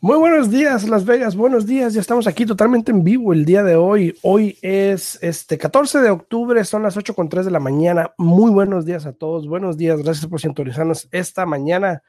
Muy buenos días, Las Vegas. Buenos días. Ya estamos aquí totalmente en vivo el día de hoy. Hoy es este 14 de octubre, son las 8 con 3 de la mañana. Muy buenos días a todos. Buenos días. Gracias por sintonizarnos esta mañana.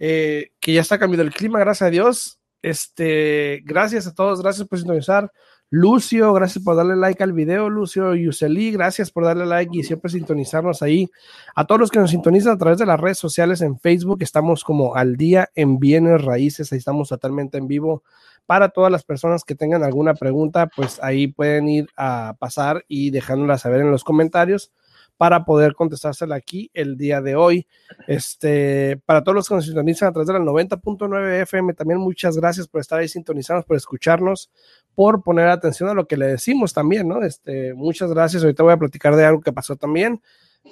Eh, que ya está cambiando el clima, gracias a Dios. Este, gracias a todos, gracias por sintonizar. Lucio, gracias por darle like al video. Lucio Yuseli, gracias por darle like y siempre sintonizarnos ahí. A todos los que nos sintonizan a través de las redes sociales en Facebook, estamos como al día en bienes raíces, ahí estamos totalmente en vivo. Para todas las personas que tengan alguna pregunta, pues ahí pueden ir a pasar y dejándola saber en los comentarios para poder contestársela aquí el día de hoy. Este, para todos los que nos sintonizan a través de la 90.9 FM, también muchas gracias por estar ahí sintonizados, por escucharnos, por poner atención a lo que le decimos también, ¿no? Este, muchas gracias. Ahorita voy a platicar de algo que pasó también.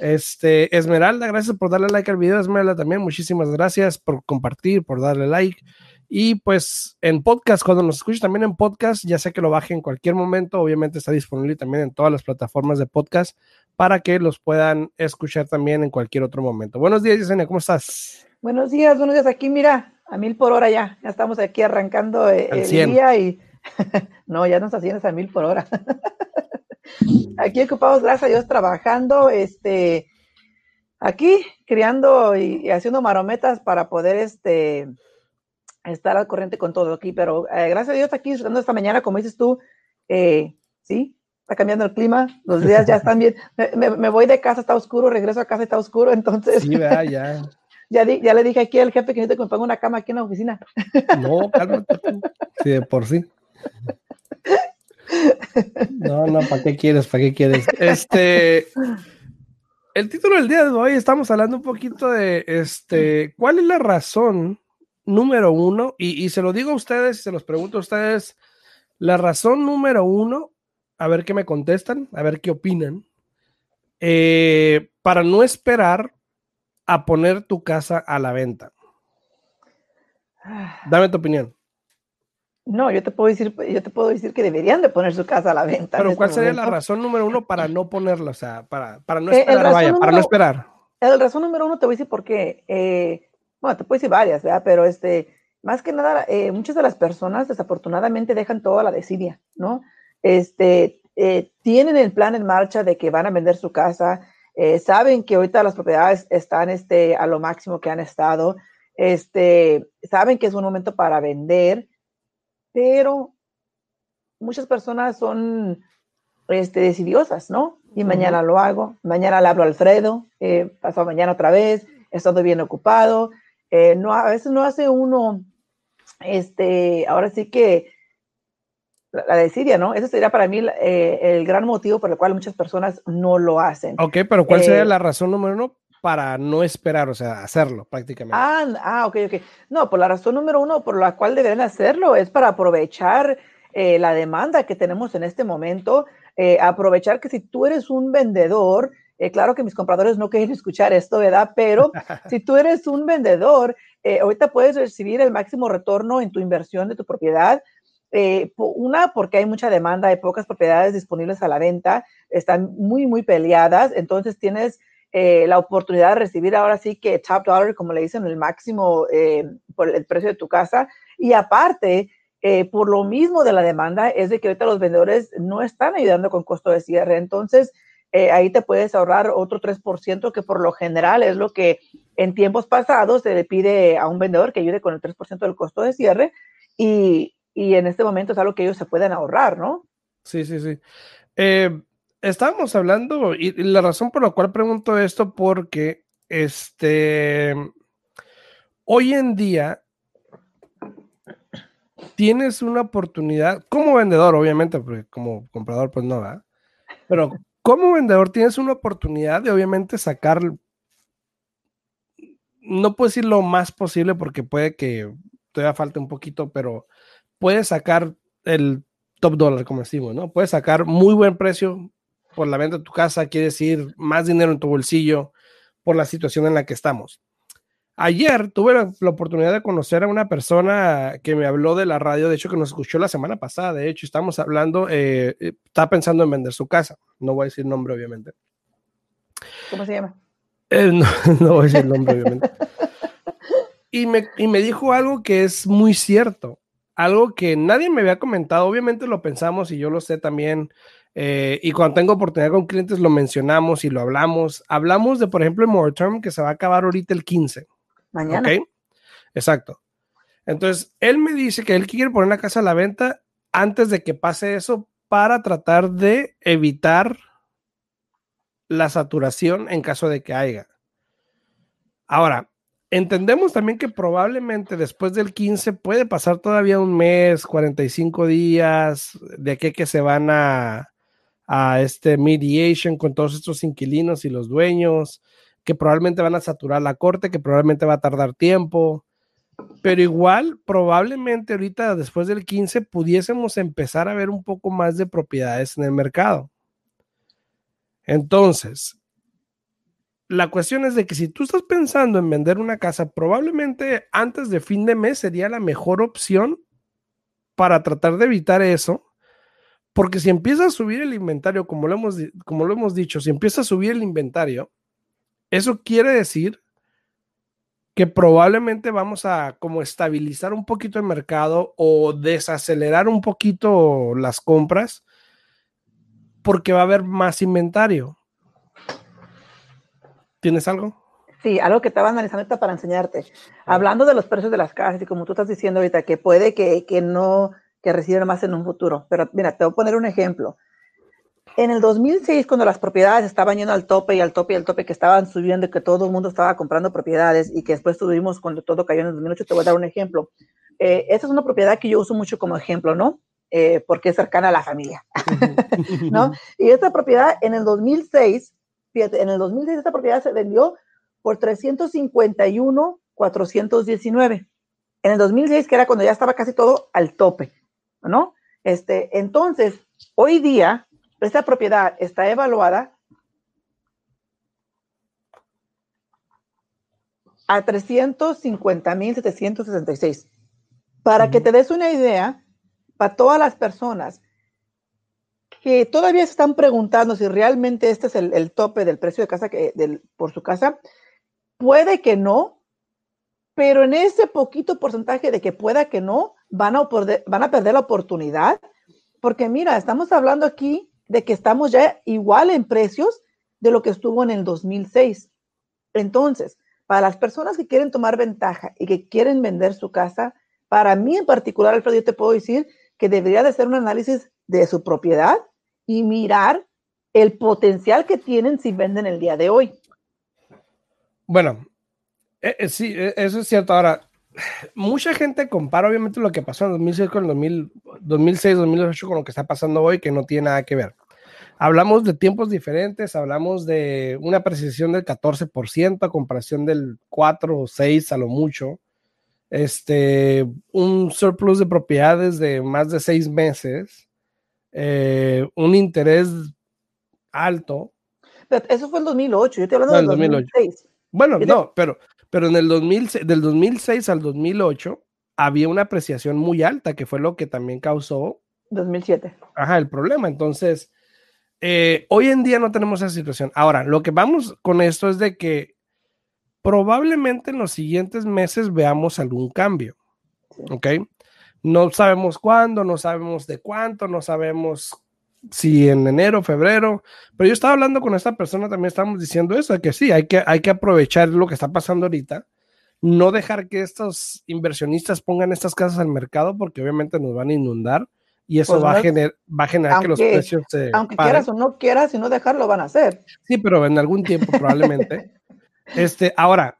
Este, Esmeralda, gracias por darle like al video. Esmeralda también, muchísimas gracias por compartir, por darle like. Y pues en podcast, cuando nos escuchen también en podcast, ya sé que lo baje en cualquier momento, obviamente está disponible también en todas las plataformas de podcast para que los puedan escuchar también en cualquier otro momento. Buenos días, Yesenia, ¿cómo estás? Buenos días, buenos días. Aquí, mira, a mil por hora ya. Ya estamos aquí arrancando eh, el, día y no, ya nos haciendo a mil por hora. aquí ocupados, gracias a Dios, trabajando, este, aquí criando y, haciendo marometas para poder, este, estar al corriente con todo aquí. Pero eh, gracias a Dios aquí disfrutando esta mañana, como dices tú, eh, sí, está cambiando el clima, los días ya están bien. Me, voy de casa, está oscuro, regreso a casa, está oscuro, entonces. Sí, ya. ya, ya le dije aquí al jefe que necesito que me ponga una cama aquí en la oficina. No, cálmate. Sí, de por sí. No, no, ¿para qué quieres? ¿Para qué quieres? Este. El título del día de hoy estamos hablando un poquito de este. ¿Cuál es la razón número uno? Y, y se lo digo a ustedes, y se los pregunto a ustedes. La razón número uno a ver qué me contestan, a ver qué opinan, eh, para no esperar a poner tu casa a la venta. Dame tu opinión. No, yo te puedo decir, yo te puedo decir que deberían de poner su casa a la venta. Pero ¿cuál sería la razón número uno para no ponerla? O sea, para, para no eh, esperar, vaya, para no esperar. La razón número uno te voy a decir por qué. Eh, bueno, te puedo decir varias, ¿verdad? Pero este, más que nada, muchas de las personas desafortunadamente dejan toda la desidia, ¿no? este, eh, tienen el plan en marcha de que van a vender su casa, eh, saben que ahorita las propiedades están este, a lo máximo que han estado, este, saben que es un momento para vender, pero muchas personas son este, decidiosas, ¿no? Y mañana lo hago, mañana le hablo a Alfredo, eh, pasado mañana otra vez, he estado bien ocupado, no, a veces no hace uno, este, ahora sí que la desidia, ¿no? Ese sería para mí eh, el gran motivo por el cual muchas personas no lo hacen. Ok, pero ¿cuál sería eh, la razón número uno para no esperar, o sea, hacerlo prácticamente? Ah, ah, ok, ok. No, por la razón número uno por la cual deberían hacerlo es para aprovechar eh, la demanda que tenemos en este momento, aprovechar que si tú eres un vendedor, claro que mis compradores no quieren escuchar esto, ¿verdad? Pero si tú eres un vendedor, ahorita puedes recibir el máximo retorno en tu inversión de tu propiedad eh, una, porque hay mucha demanda, hay pocas propiedades disponibles a la venta, están muy, muy peleadas, entonces tienes eh, la oportunidad de recibir ahora sí que top dollar, como le dicen, el máximo eh, por el precio de tu casa. Y aparte, por lo mismo de la demanda, es de que ahorita los vendedores no están ayudando con costo de cierre. Entonces, ahí te puedes ahorrar otro 3%, que por lo general es lo que en tiempos pasados se le pide a un vendedor que ayude con el 3% del costo de cierre. Y, y en este momento es algo que ellos se pueden ahorrar, ¿no? Sí, sí, sí. Eh, estábamos hablando, y, la razón por la cual pregunto esto, porque este, hoy en día tienes una oportunidad, como vendedor, obviamente, porque como comprador, pues no, ¿verdad? Pero como vendedor tienes una oportunidad de obviamente sacar, no puedo decir lo más posible porque puede que todavía falta un poquito, pero puedes sacar el top dólar, como decimos, ¿no? Puedes sacar muy buen precio por la venta de tu casa, quiere decir más dinero en tu bolsillo por la situación en la que estamos. Ayer tuve la, oportunidad de conocer a una persona que me habló de la radio, de hecho que nos escuchó la semana pasada, de hecho estamos hablando, eh, eh, está pensando en vender su casa, no voy a decir nombre obviamente. ¿Cómo se llama? Eh, no, no, voy a decir nombre obviamente. y, me, y me dijo algo que es muy cierto, algo que nadie me había comentado, obviamente lo pensamos y yo lo sé también, y cuando tengo oportunidad con clientes lo mencionamos y lo hablamos. Hablamos de, por ejemplo, el moratorium que se va a acabar ahorita el 15. Mañana. Exacto. Entonces, él me dice que él quiere poner la casa a la venta antes de que pase eso para tratar de evitar la saturación en caso de que haya. Ahora, entendemos también que probablemente después del 15 puede pasar todavía un mes, 45 días, de aquí que se van a, a este mediation con todos estos inquilinos y los dueños que probablemente van a saturar la corte, que probablemente va a tardar tiempo, pero igual probablemente ahorita después del 15 pudiésemos empezar a ver un poco más de propiedades en el mercado. Entonces, la cuestión es de que si tú estás pensando en vender una casa, probablemente antes de fin de mes sería la mejor opción para tratar de evitar eso. Porque si empieza a subir el inventario, como lo hemos, como lo hemos dicho, si empieza a subir el inventario, eso quiere decir que probablemente vamos a como estabilizar un poquito el mercado o desacelerar un poquito las compras porque va a haber más inventario. ¿Tienes algo? Sí, algo que estaba analizando para enseñarte. Hablando de los precios de las casas y como tú estás diciendo ahorita, que puede que, que no, que reciban más en un futuro. Pero mira, te voy a poner un ejemplo. En el 2006, cuando las propiedades estaban yendo al tope y al tope y al tope, que estaban subiendo, que todo el mundo estaba comprando propiedades y que después tuvimos cuando todo cayó en el 2008, te voy a dar un ejemplo. Eh, esta es una propiedad que yo uso mucho como ejemplo, ¿no? Eh, porque es cercana a la familia, ¿no? Y esta propiedad en el 2006, fíjate, en el 2006 esta propiedad se vendió por 351, 419. En el 2006, que era cuando ya estaba casi todo al tope, ¿no? Este, entonces, hoy día, esta propiedad está evaluada a 350.766. Para que te des una idea, para todas las personas que todavía se están preguntando si realmente este es el, tope del precio de casa que, por su casa, puede que no, pero en ese poquito porcentaje de que pueda que no, van a, van a perder la oportunidad, porque mira, estamos hablando aquí de que estamos ya igual en precios de lo que estuvo en el 2006. Entonces, para las personas que quieren tomar ventaja y que quieren vender su casa, para mí en particular, Alfredo, yo te puedo decir que debería de hacer un análisis de su propiedad y mirar el potencial que tienen si venden el día de hoy. Bueno, eh, eh, sí, eh, eso es cierto. Ahora, mucha gente compara obviamente lo que pasó en 2006 con el 2006, 2008 con lo que está pasando hoy, que no tiene nada que ver. Hablamos de tiempos diferentes, hablamos de una precisión del 14% a comparación del 4 o 6 a lo mucho. Este, un surplus de propiedades de más de seis meses, eh, un interés alto. eso fue el 2008, yo estoy hablando del 2006. Bueno, no, pero pero en el 2000, del 2006 al 2008 había una apreciación muy alta, que fue lo que también causó. 2007. Ajá, el problema. Entonces, eh, hoy en día no tenemos esa situación. Ahora, lo que vamos con esto es de que probablemente en los siguientes meses veamos algún cambio. ¿Ok? No sabemos cuándo, no sabemos de cuánto, no sabemos si en enero, febrero, pero yo estaba hablando con esta persona, también estamos diciendo eso, que sí, hay que, hay que aprovechar lo que está pasando ahorita, no dejar que estos inversionistas pongan estas casas al mercado porque obviamente nos van a inundar y eso pues va, a va, a generar que los precios se... Aunque quieras o no quieras, si no dejarlo van a hacer. Sí, pero en algún tiempo probablemente. este, ahora,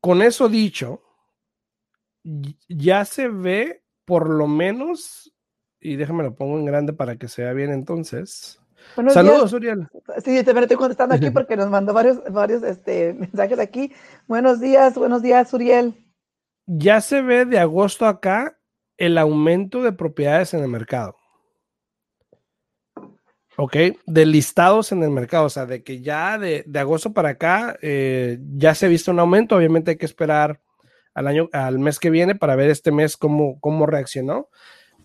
con eso dicho, ya se ve por lo menos y déjame lo pongo en grande para que se vea bien entonces. Saludos, Uriel. Sí, te estoy contestando aquí porque nos mandó varios, varios este, mensajes aquí. Buenos días, buenos días, Uriel. ya se ve de agosto acá el aumento de propiedades en el mercado. Ok, de listados en el mercado, o sea, de que ya de, agosto para acá eh, ya se ha visto un aumento, obviamente hay que esperar al año, al mes que viene para ver este mes cómo, cómo reaccionó,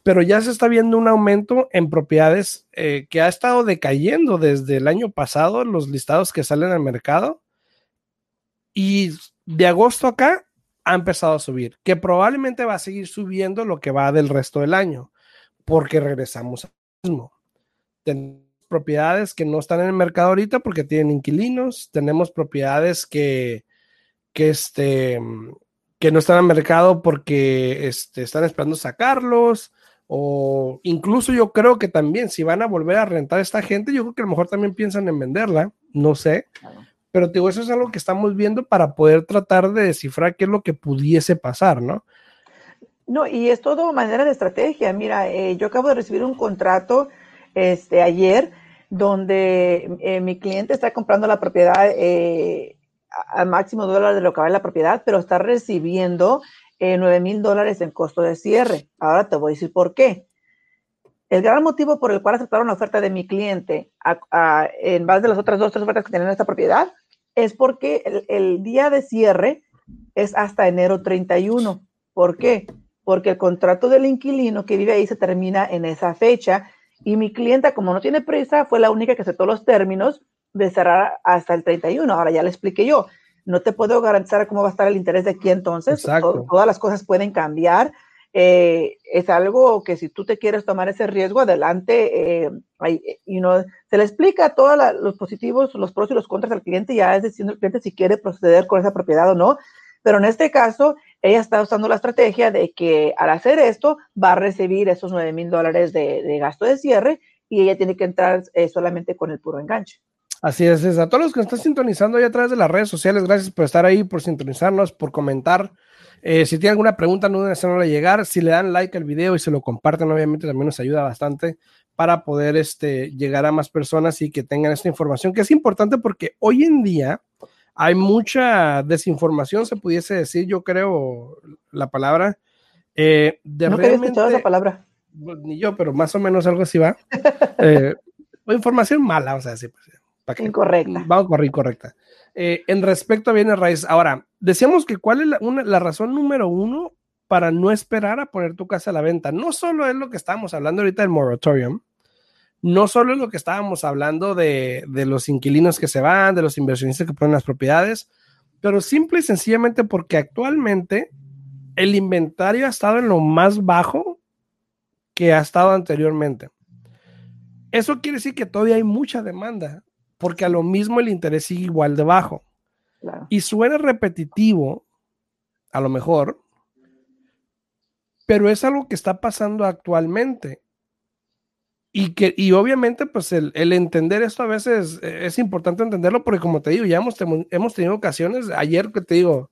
pero ya se está viendo un aumento en propiedades eh, que ha estado decayendo desde el año pasado, los listados que salen al mercado, y de agosto acá ha empezado a subir, que probablemente va a seguir subiendo lo que va del resto del año, porque regresamos al mismo tenemos propiedades que no están en el mercado ahorita porque tienen inquilinos, tenemos propiedades que, que, este, que no están en el mercado porque este, están esperando sacarlos, o incluso yo creo que también si van a volver a rentar a esta gente, yo creo que a lo mejor también piensan en venderla, no sé. Pero digo, eso es algo que estamos viendo para poder tratar de descifrar qué es lo que pudiese pasar, ¿no? No, y es todo manera de estrategia. Mira, eh, yo acabo de recibir un contrato este, ayer, donde eh, mi cliente está comprando la propiedad eh, al máximo dólar de lo que vale la propiedad, pero está recibiendo eh, 9 mil dólares en costo de cierre. Ahora te voy a decir por qué. El gran motivo por el cual aceptaron la oferta de mi cliente en base de las otras dos, tres ofertas que tienen esta propiedad es porque el, el, día de cierre es hasta enero 31. ¿Por qué? Porque el contrato del inquilino que vive ahí se termina en esa fecha y mi clienta, como no tiene prisa, fue la única que aceptó los términos de cerrar hasta el 31. Ahora ya le expliqué yo. No te puedo garantizar cómo va a estar el interés de aquí entonces. todas las cosas pueden cambiar. Eh, es algo que si tú te quieres tomar ese riesgo, adelante. Eh, y no, se le explica todos los positivos, los pros y los contras al cliente. Ya es diciendo el cliente si quiere proceder con esa propiedad o no. Pero en este caso, ella está usando la estrategia de que al hacer esto va a recibir esos 9 mil dólares de, gasto de cierre y ella tiene que entrar eh, solamente con el puro enganche. Así es, es, a todos los que están sintonizando ahí a través de las redes sociales, gracias por estar ahí, por sintonizarnos, por comentar. Eh, si tienen alguna pregunta, no deben hacerla llegar. Si le dan like al video y se lo comparten, obviamente también nos ayuda bastante para poder este, llegar a más personas y que tengan esta información, que es importante porque hoy en día, hay mucha desinformación, se pudiese decir, yo creo, la palabra. Eh, de no realmente, esa palabra. Pues, ni yo, pero más o menos algo así va. eh, información mala, o sea, sí. Pues, incorrecta. Vamos a incorrecta. Eh, en respecto a bienes raíces, ahora, decíamos que cuál es la, la razón número uno para no esperar a poner tu casa a la venta. No solo es lo que estamos hablando ahorita del moratorium, no solo es lo que estábamos hablando de, los inquilinos que se van, de los inversionistas que ponen las propiedades, pero simple y sencillamente porque actualmente el inventario ha estado en lo más bajo que ha estado anteriormente. Eso quiere decir que todavía hay mucha demanda, porque a lo mismo el interés sigue igual de bajo. Y suena repetitivo, a lo mejor, pero es algo que está pasando actualmente. Y, que, y obviamente, pues el, entender esto a veces es importante entenderlo porque como te digo, ya hemos, hemos tenido ocasiones, ayer que te digo,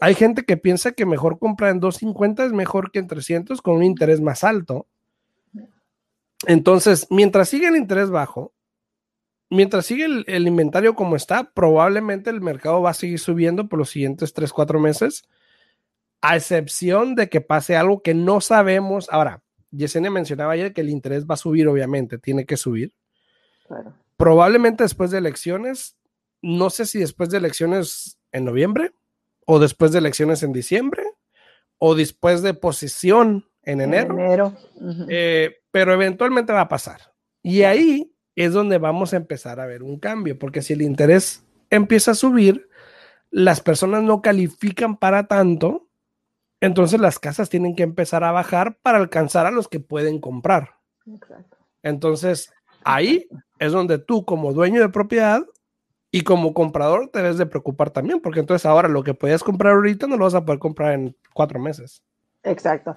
hay gente que piensa que mejor comprar en 250 es mejor que en 300 con un interés más alto. Entonces, mientras sigue el interés bajo, mientras sigue el, el, inventario como está, probablemente el mercado va a seguir subiendo por los siguientes 3, 4 meses, a excepción de que pase algo que no sabemos. Ahora, Yesenia mencionaba ayer que el interés va a subir, obviamente, tiene que subir. Probablemente después de elecciones, no sé si después de elecciones en noviembre, o después de elecciones en diciembre, o después de posición en enero. Eh, pero eventualmente va a pasar. Y ahí es donde vamos a empezar a ver un cambio, porque si el interés empieza a subir, las personas no califican para tanto entonces las casas tienen que empezar a bajar para alcanzar a los que pueden comprar. Entonces ahí es donde tú como dueño de propiedad y como comprador te debes de preocupar también, porque entonces ahora lo que podías comprar ahorita no lo vas a poder comprar en cuatro meses. Exacto.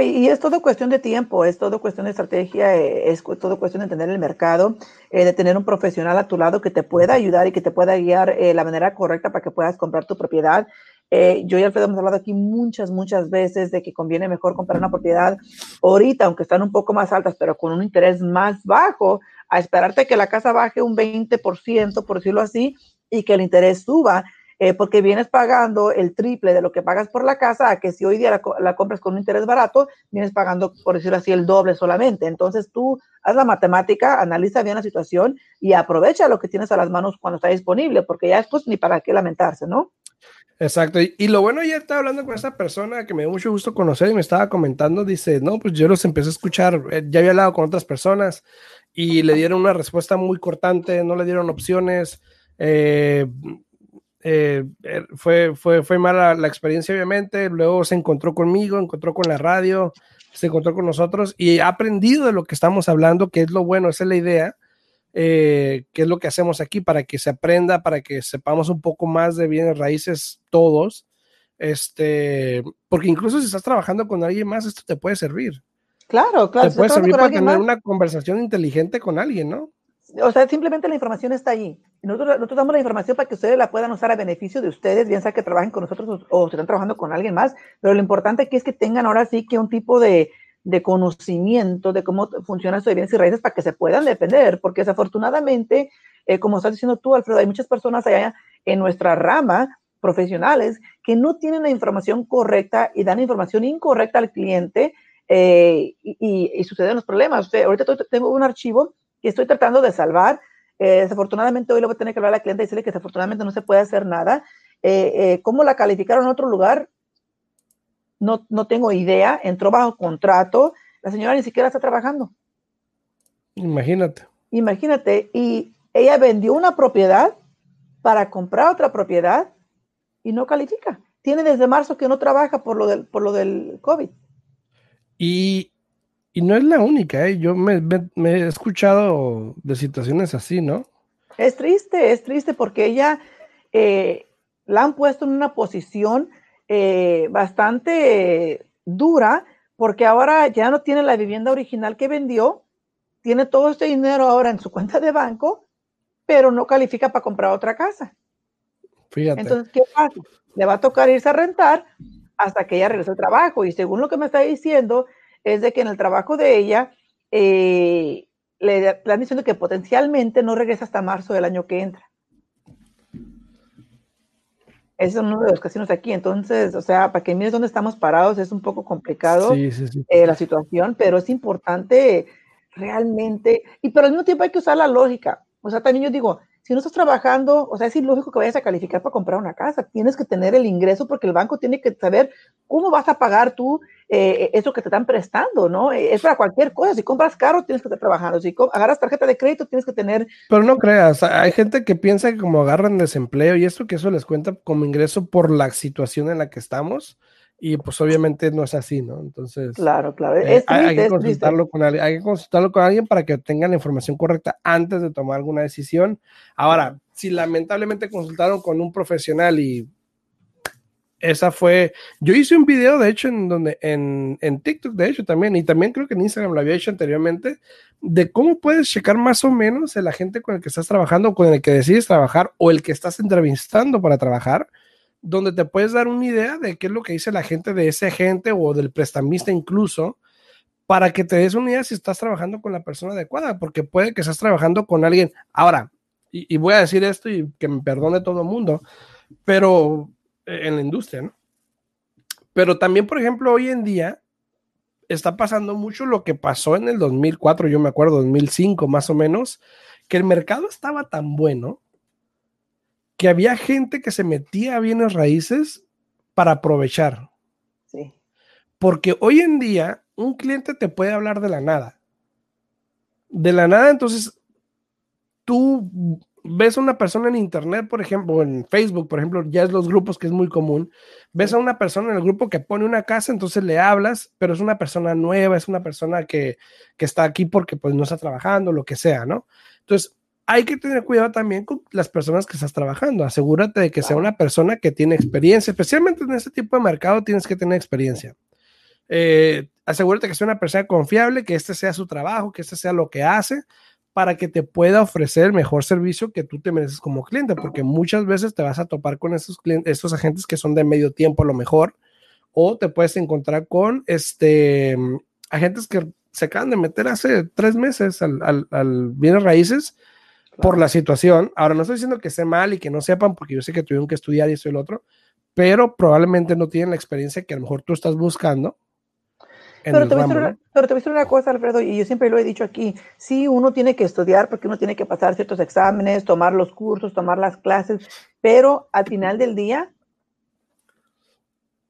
y, es todo cuestión de tiempo, es todo cuestión de estrategia, eh, es todo cuestión de entender el mercado, eh, de tener un profesional a tu lado que te pueda ayudar y que te pueda guiar eh, la manera correcta para que puedas comprar tu propiedad. yo y Alfredo hemos hablado aquí muchas, muchas veces de que conviene mejor comprar una propiedad ahorita, aunque están un poco más altas, pero con un interés más bajo, a esperarte que la casa baje un 20%, por decirlo así, y que el interés suba eh, porque vienes pagando el triple de lo que pagas por la casa, a que si hoy día la, compras con un interés barato, vienes pagando, por decirlo así, el doble solamente. Entonces tú haz la matemática, analiza bien la situación y aprovecha lo que tienes a las manos cuando está disponible, porque ya después ni para qué lamentarse, ¿no? Exacto. Y, lo bueno, ya estaba hablando con esa persona que me dio mucho gusto conocer y me estaba comentando, dice, no, pues yo los empecé a escuchar, eh, ya había hablado con otras personas y le dieron una respuesta muy cortante, no le dieron opciones. Eh, eh, er, fue, fue, fue mala la experiencia, obviamente. Luego se encontró conmigo, encontró con la radio, se encontró con nosotros y ha aprendido de lo que estamos hablando, que es lo bueno, esa es la idea, eh, que es lo que hacemos aquí para que se aprenda, para que sepamos un poco más de bienes raíces todos. Este, porque incluso si estás trabajando con alguien más, esto te puede servir. Claro, claro. Te puede servir para tener una conversación inteligente con alguien, ¿no? O sea, simplemente la información está allí. Nosotros, nosotros, damos la información para que ustedes la puedan usar a beneficio de ustedes, bien sea que trabajen con nosotros o, o estén trabajando con alguien más, pero lo importante aquí es que tengan ahora sí que un tipo de, de conocimiento de cómo funciona esto de bienes y raíces para que se puedan defender, porque desafortunadamente, eh, como estás diciendo tú, Alfredo, hay muchas personas allá en nuestra rama profesionales que no tienen la información correcta y dan información incorrecta al cliente eh, y, y, suceden los problemas. ahorita tengo un archivo que estoy tratando de salvar. Eh, desafortunadamente hoy le voy a tener que hablar a la cliente y decirle que desafortunadamente no se puede hacer nada. Eh, ¿Cómo la calificaron en otro lugar? No, no tengo idea. Entró bajo contrato. La señora ni siquiera está trabajando. Imagínate. Imagínate. Y ella vendió una propiedad para comprar otra propiedad y no califica. Tiene desde marzo que no trabaja por lo del, por lo del COVID. Y, y no es la única, ¿eh? yo me, he escuchado de situaciones así, ¿no? Es triste, es triste porque ella eh, la han puesto en una posición eh, bastante dura porque ahora ya no tiene la vivienda original que vendió, tiene todo este dinero ahora en su cuenta de banco, pero no califica para comprar otra casa. Fíjate. Entonces, ¿qué pasa? Le va a tocar irse a rentar hasta que ella regrese al trabajo. Y según lo que me está diciendo, es de que en el trabajo de ella eh, le están diciendo que potencialmente no regresa hasta marzo del año que entra. Ese es uno de los casinos aquí. Entonces, o sea, para que mires dónde estamos parados, es un poco complicado eh, la situación, pero es importante realmente, y pero al mismo tiempo hay que usar la lógica. O sea, también yo digo, si no estás trabajando, o sea, es ilógico que vayas a calificar para comprar una casa. Tienes que tener el ingreso porque el banco tiene que saber cómo vas a pagar tú eh, eso que te están prestando, ¿no? Eh, es para cualquier cosa. Si compras carro, tienes que estar trabajando. Si agarras tarjeta de crédito, tienes que tener. Pero no creas, hay gente que piensa que como agarran desempleo y esto que eso les cuenta como ingreso por la situación en la que estamos y pues obviamente no es así, ¿no? Entonces, claro, claro. Eh, hay, que consultarlo con alguien, hay que consultarlo con alguien para que tengan la información correcta antes de tomar alguna decisión. Ahora, si lamentablemente consultaron con un profesional y esa fue, yo hice un video de hecho en donde en, en TikTok de hecho también y también creo que en Instagram lo había hecho anteriormente de cómo puedes checar más o menos el agente con el que estás trabajando, con el que decides trabajar o el que estás entrevistando para trabajar donde te puedes dar una idea de qué es lo que dice la gente de ese agente o del prestamista incluso, para que te des una idea si estás trabajando con la persona adecuada, porque puede que estés trabajando con alguien. Ahora, y, voy a decir esto y que me perdone todo el mundo, pero en la industria, ¿no? Pero también, por ejemplo, hoy en día está pasando mucho lo que pasó en el 2004, yo me acuerdo, 2005 más o menos, que el mercado estaba tan bueno que había gente que se metía a bienes raíces para aprovechar. Sí. Porque hoy en día un cliente te puede hablar de la nada. De la nada, entonces tú ves a una persona en internet, por ejemplo, en Facebook, por ejemplo, ya es los grupos que es muy común. Ves a una persona en el grupo que pone una casa, entonces le hablas, pero es una persona nueva, es una persona que, que está aquí porque pues no está trabajando, lo que sea, ¿no? Entonces, hay que tener cuidado también con las personas que estás trabajando. Asegúrate de que sea una persona que tiene experiencia, especialmente en este tipo de mercado tienes que tener experiencia. Eh, asegúrate que sea una persona confiable, que este sea su trabajo, que este sea lo que hace, para que te pueda ofrecer el mejor servicio que tú te mereces como cliente, porque muchas veces te vas a topar con esos clientes, estos agentes que son de medio tiempo a lo mejor, o te puedes encontrar con este agentes que se acaban de meter hace tres meses al, al, al bienes raíces por la situación. Ahora, no estoy diciendo que esté mal y que no sepan, porque yo sé que tuvieron que estudiar y eso y el otro, pero probablemente no tienen la experiencia que a lo mejor tú estás buscando. Pero te, voy una, pero te, voy a decir una, cosa, Alfredo, y yo siempre lo he dicho aquí, sí, uno tiene que estudiar porque uno tiene que pasar ciertos exámenes, tomar los cursos, tomar las clases, pero al final del día,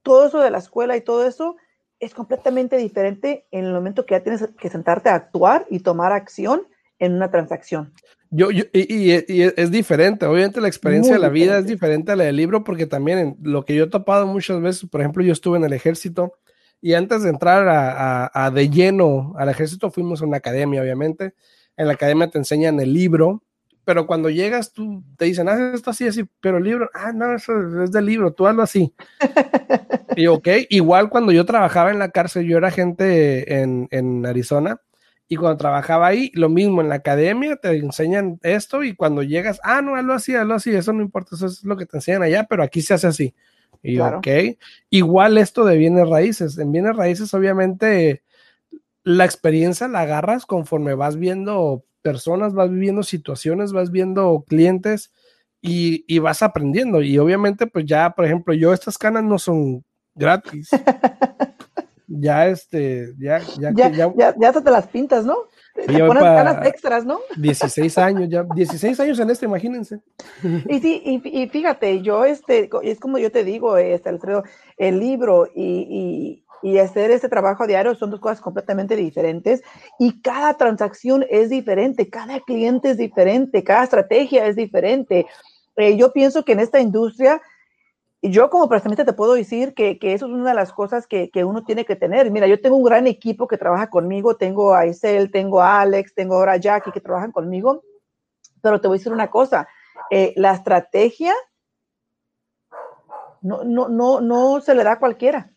todo eso de la escuela y todo eso es completamente diferente en el momento que ya tienes que sentarte a actuar y tomar acción en una transacción. Yo, y, es diferente, obviamente la experiencia de la vida es diferente a la del libro, porque también lo que yo he topado muchas veces, por ejemplo, yo estuve en el ejército y antes de entrar a, de lleno al ejército fuimos a una academia, obviamente. En la academia te enseñan el libro, pero cuando llegas tú te dicen, haz esto así, así, pero el libro, ah, no, eso es del libro, tú hazlo así. y ok, igual cuando yo trabajaba en la cárcel, yo era gente en, en Arizona y cuando trabajaba ahí, lo mismo en la academia, te enseñan esto y cuando llegas, ah, no, hazlo así, hazlo así, eso no importa, eso es lo que te enseñan allá, pero aquí se hace así. Y ok, igual esto de bienes raíces, en bienes raíces obviamente la experiencia la agarras conforme vas viendo personas, vas viviendo situaciones, vas viendo clientes y, y vas aprendiendo. Y obviamente pues ya, por ejemplo, yo estas canas no son gratis. ya este, ya, ya, ya, ya, ya, te las pintas, ¿no? Te pones ganas extras, ¿no? 16 años, ya, 16 años en este, imagínense. Y sí, y, fíjate, yo, este, es como yo te digo, este, Alfredo, el libro y, y, y, hacer este trabajo diario son dos cosas completamente diferentes y cada transacción es diferente, cada cliente es diferente, cada estrategia es diferente. Eh, yo pienso que en esta industria, yo como prestamista te puedo decir que, que, eso es una de las cosas que, que, uno tiene que tener. Mira, yo tengo un gran equipo que trabaja conmigo, tengo a Isel, tengo a Alex, tengo ahora a Jackie que trabajan conmigo, pero te voy a decir una cosa, eh, la estrategia no, no, no, no se le da a cualquiera.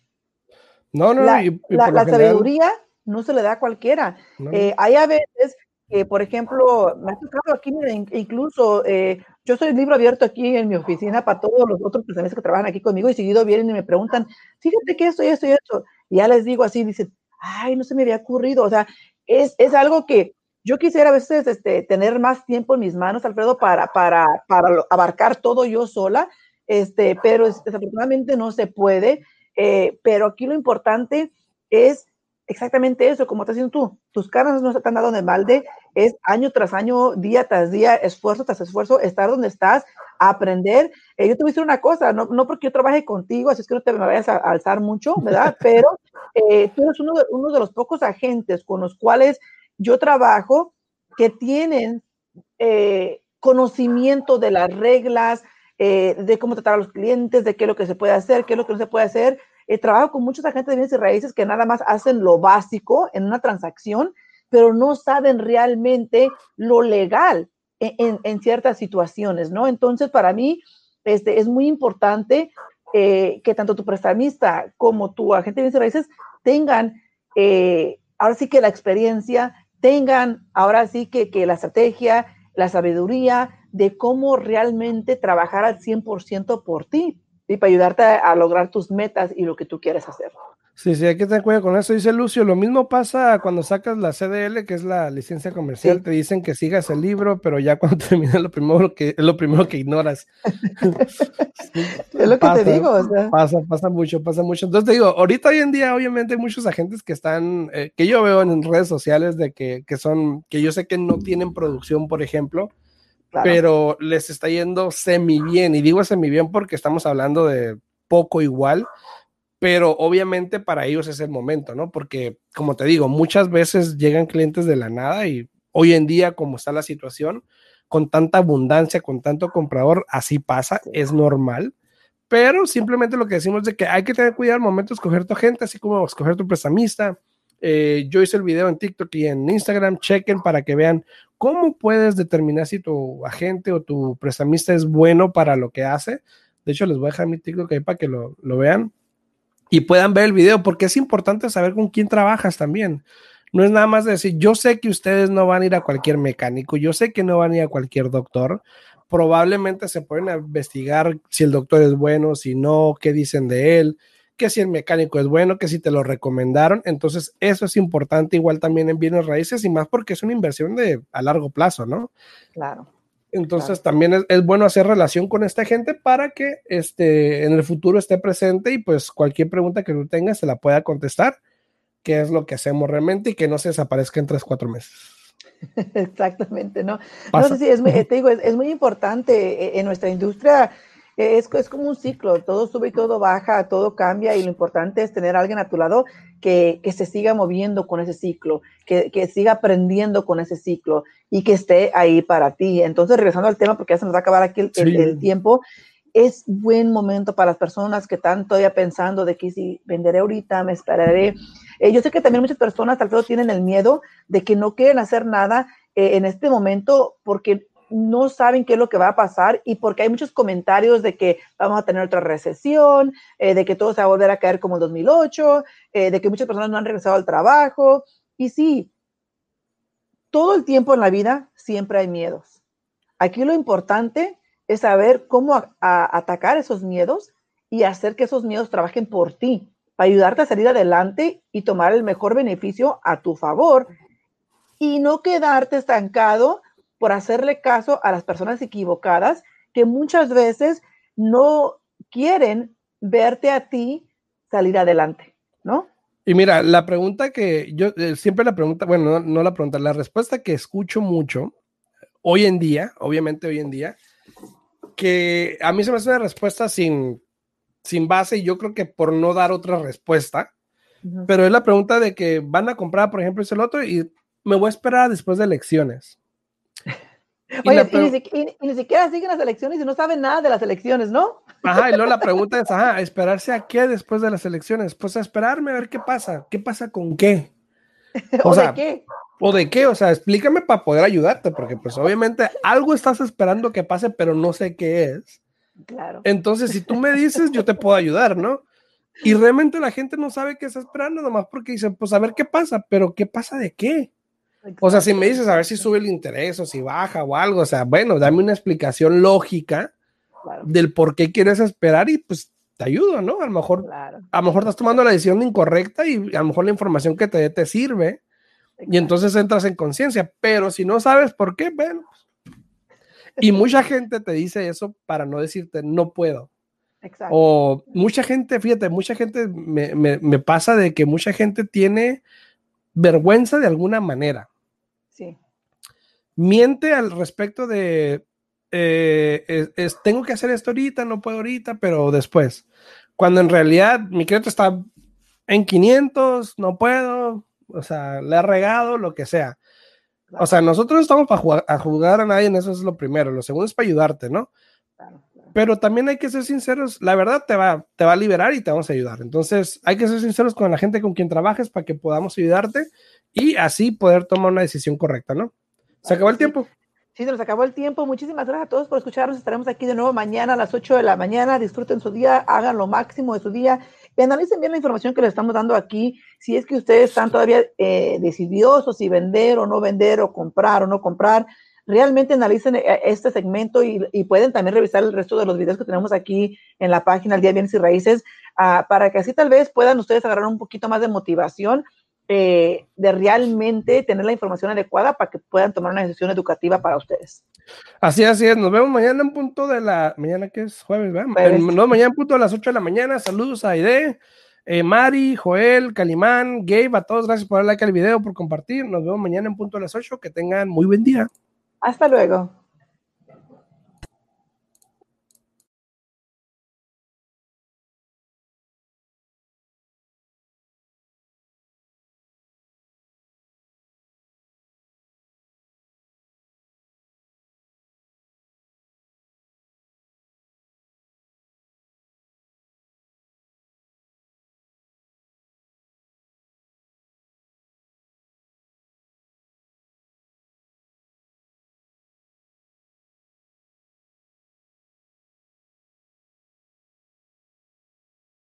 No, no, la, la, sabiduría no se le da a cualquiera. Eh, hay a veces que, por ejemplo, me ha tocado aquí, incluso eh, yo soy libro abierto aquí en mi oficina para todos los otros personas que trabajan aquí conmigo y seguido vienen y me preguntan, fíjate que esto y esto y esto. Y ya les digo así, dicen, ay, no se me había ocurrido. O sea, es, es algo que yo quisiera a veces este, tener más tiempo en mis manos, Alfredo, para, para, para abarcar todo yo sola, este, pero desafortunadamente no se puede. Eh, pero aquí lo importante es exactamente eso, como estás diciendo tú, tus caras no se están dando de malde, es año tras año, día tras día, esfuerzo tras esfuerzo, estar donde estás, aprender. Eh, yo te voy a decir una cosa, no, no, porque yo trabaje contigo, así es que no te me vayas a alzar mucho, ¿verdad? Pero eh, tú eres uno de, uno de, los pocos agentes con los cuales yo trabajo que tienen eh, conocimiento de las reglas, de cómo tratar a los clientes, de qué es lo que se puede hacer, qué es lo que no se puede hacer, eh, trabajo con muchos agentes de bienes y raíces que nada más hacen lo básico en una transacción, pero no saben realmente lo legal en, ciertas situaciones, ¿no? Entonces, para mí, este, es muy importante eh, que tanto tu prestamista como tu agente de bienes y raíces tengan, eh, ahora sí que la experiencia, tengan ahora sí que, que la estrategia, la sabiduría de cómo realmente trabajar al 100% por ti y para ayudarte a, lograr tus metas y lo que tú quieres hacer. Sí, sí, hay que tener cuidado con eso. Dice Lucio, lo mismo pasa cuando sacas la CDL, que es la licencia comercial, te dicen que sigas el libro, pero ya cuando terminas lo primero que es lo primero que ignoras. es lo que te digo. Pasa, pasa mucho, pasa mucho. Entonces te digo, ahorita hoy en día, obviamente, hay muchos agentes que están, eh, que yo veo en redes sociales de que, que son, que yo sé que no tienen producción, por ejemplo, pero les está yendo semi bien. Y digo semi bien porque estamos hablando de poco igual, pero obviamente para ellos es el momento, ¿no? Porque, como te digo, muchas veces llegan clientes de la nada y hoy en día, como está la situación, con tanta abundancia, con tanto comprador, así pasa, es normal. Pero simplemente lo que decimos es que hay que tener cuidado al momento de escoger tu gente, así como escoger tu prestamista, eh, yo hice el video en TikTok y en Instagram. Chequen para que vean cómo puedes determinar si tu agente o tu prestamista es bueno para lo que hace. De hecho, les voy a dejar mi TikTok ahí para que lo, lo vean y puedan ver el video, porque es importante saber con quién trabajas también. No es nada más decir, yo sé que ustedes no van a ir a cualquier mecánico, yo sé que no van a ir a cualquier doctor. Probablemente se pueden investigar si el doctor es bueno, si no, qué dicen de él que si el mecánico es bueno, que si te lo recomendaron. Entonces, eso es importante igual también en bienes raíces y más porque es una inversión de a largo plazo, ¿no? Claro. Entonces también es, es, bueno hacer relación con esta gente para que este, en el futuro esté presente y pues cualquier pregunta que tú tengas se la pueda contestar, que es lo que hacemos realmente y que no se desaparezca en tres, cuatro meses. Exactamente, ¿no? No sé si es, te digo, es, es muy importante eh, en nuestra industria es, es, como un ciclo, todo sube y todo baja, todo cambia y lo importante es tener a alguien a tu lado que, que se siga moviendo con ese ciclo, que, que, siga aprendiendo con ese ciclo y que esté ahí para ti. Entonces, regresando al tema, porque ya se nos va a acabar aquí el, sí. el, el tiempo, es buen momento para las personas que están todavía pensando de que si venderé ahorita, me esperaré. Eh, yo sé que también muchas personas tal vez tienen el miedo de que no quieren hacer nada eh, en este momento porque no saben qué es lo que va a pasar y porque hay muchos comentarios de que vamos a tener otra recesión, eh, de que todo se va a volver a caer como el 2008, eh, de que muchas personas no han regresado al trabajo. Y sí, todo el tiempo en la vida siempre hay miedos. Aquí lo importante es saber cómo atacar esos miedos y hacer que esos miedos trabajen por ti, para ayudarte a salir adelante y tomar el mejor beneficio a tu favor y no quedarte estancado por hacerle caso a las personas equivocadas que muchas veces no quieren verte a ti salir adelante, ¿no? Y mira, la pregunta que yo eh, siempre la pregunta, bueno, no, no, la pregunta, la respuesta que escucho mucho hoy en día, obviamente hoy en día, que a mí se me hace una respuesta sin, sin base y yo creo que por no dar otra respuesta, uh -huh. pero es la pregunta de que van a comprar, por ejemplo, ese loto y me voy a esperar después de elecciones. Oye, y, y, ni, y, y, ni, siquiera siguen las elecciones y no saben nada de las elecciones, ¿no? Ajá, y luego la pregunta es, ajá, ¿esperarse a qué después de las elecciones? Pues a esperarme a ver qué pasa. ¿Qué pasa con qué? O, ¿O sea, de qué? ¿O de qué? O sea, explícame para poder ayudarte, porque pues obviamente algo estás esperando que pase, pero no sé qué es. Claro. Entonces, si tú me dices, yo te puedo ayudar, ¿no? Y realmente la gente no sabe qué está esperando, nomás porque dicen, pues a ver qué pasa, pero ¿qué pasa de qué? O sea, si me dices a ver si sube el interés o si baja o algo, o sea, bueno, dame una explicación lógica claro. del por qué quieres esperar y pues te ayudo, ¿no? A lo mejor, claro. a lo mejor estás tomando la decisión incorrecta y a lo mejor la información que te dé te sirve Exacto. y entonces entras en conciencia, pero si no sabes por qué, bueno. Y mucha gente te dice eso para no decirte no puedo. Exacto. O mucha gente, fíjate, mucha gente me, me, me pasa de que mucha gente tiene vergüenza de alguna manera. Sí. Miente al respecto de, eh, es, es, tengo que hacer esto ahorita, no puedo ahorita, pero después. Cuando en realidad mi crédito está en 500, no puedo, o sea, le ha regado, lo que sea. Claro. O sea, nosotros estamos para jugar, a jugar a nadie, en eso es lo primero. Lo segundo es para ayudarte, ¿no? Claro pero también hay que ser sinceros, la verdad te va, te va a liberar y te vamos a ayudar. Entonces hay que ser sinceros con la gente con quien trabajes para que podamos ayudarte y así poder tomar una decisión correcta, ¿no? Se acabó el tiempo. Sí, se nos acabó el tiempo. Muchísimas gracias a todos por escucharnos. Estaremos aquí de nuevo mañana a las 8 de la mañana. Disfruten su día, hagan lo máximo de su día y analicen bien la información que les estamos dando aquí. Si es que ustedes están todavía eh, decidiosos si vender o no vender o comprar o no comprar, realmente analicen eh, este segmento y, y, pueden también revisar el resto de los videos que tenemos aquí en la página El Día Bienes y Raíces uh, para que así tal vez puedan ustedes agarrar un poquito más de motivación eh, de realmente tener la información adecuada para que puedan tomar una decisión educativa para ustedes. Así, así es. Nos vemos mañana en punto de la mañana que es jueves, ¿verdad? Jueves. No, mañana en punto de las 8 de la mañana. Saludos a Aide. Eh, Mari, Joel, Calimán, Gabe, a todos, gracias por dar like al video, por compartir. Nos vemos mañana en punto de las 8. Que tengan muy buen día. Hasta luego.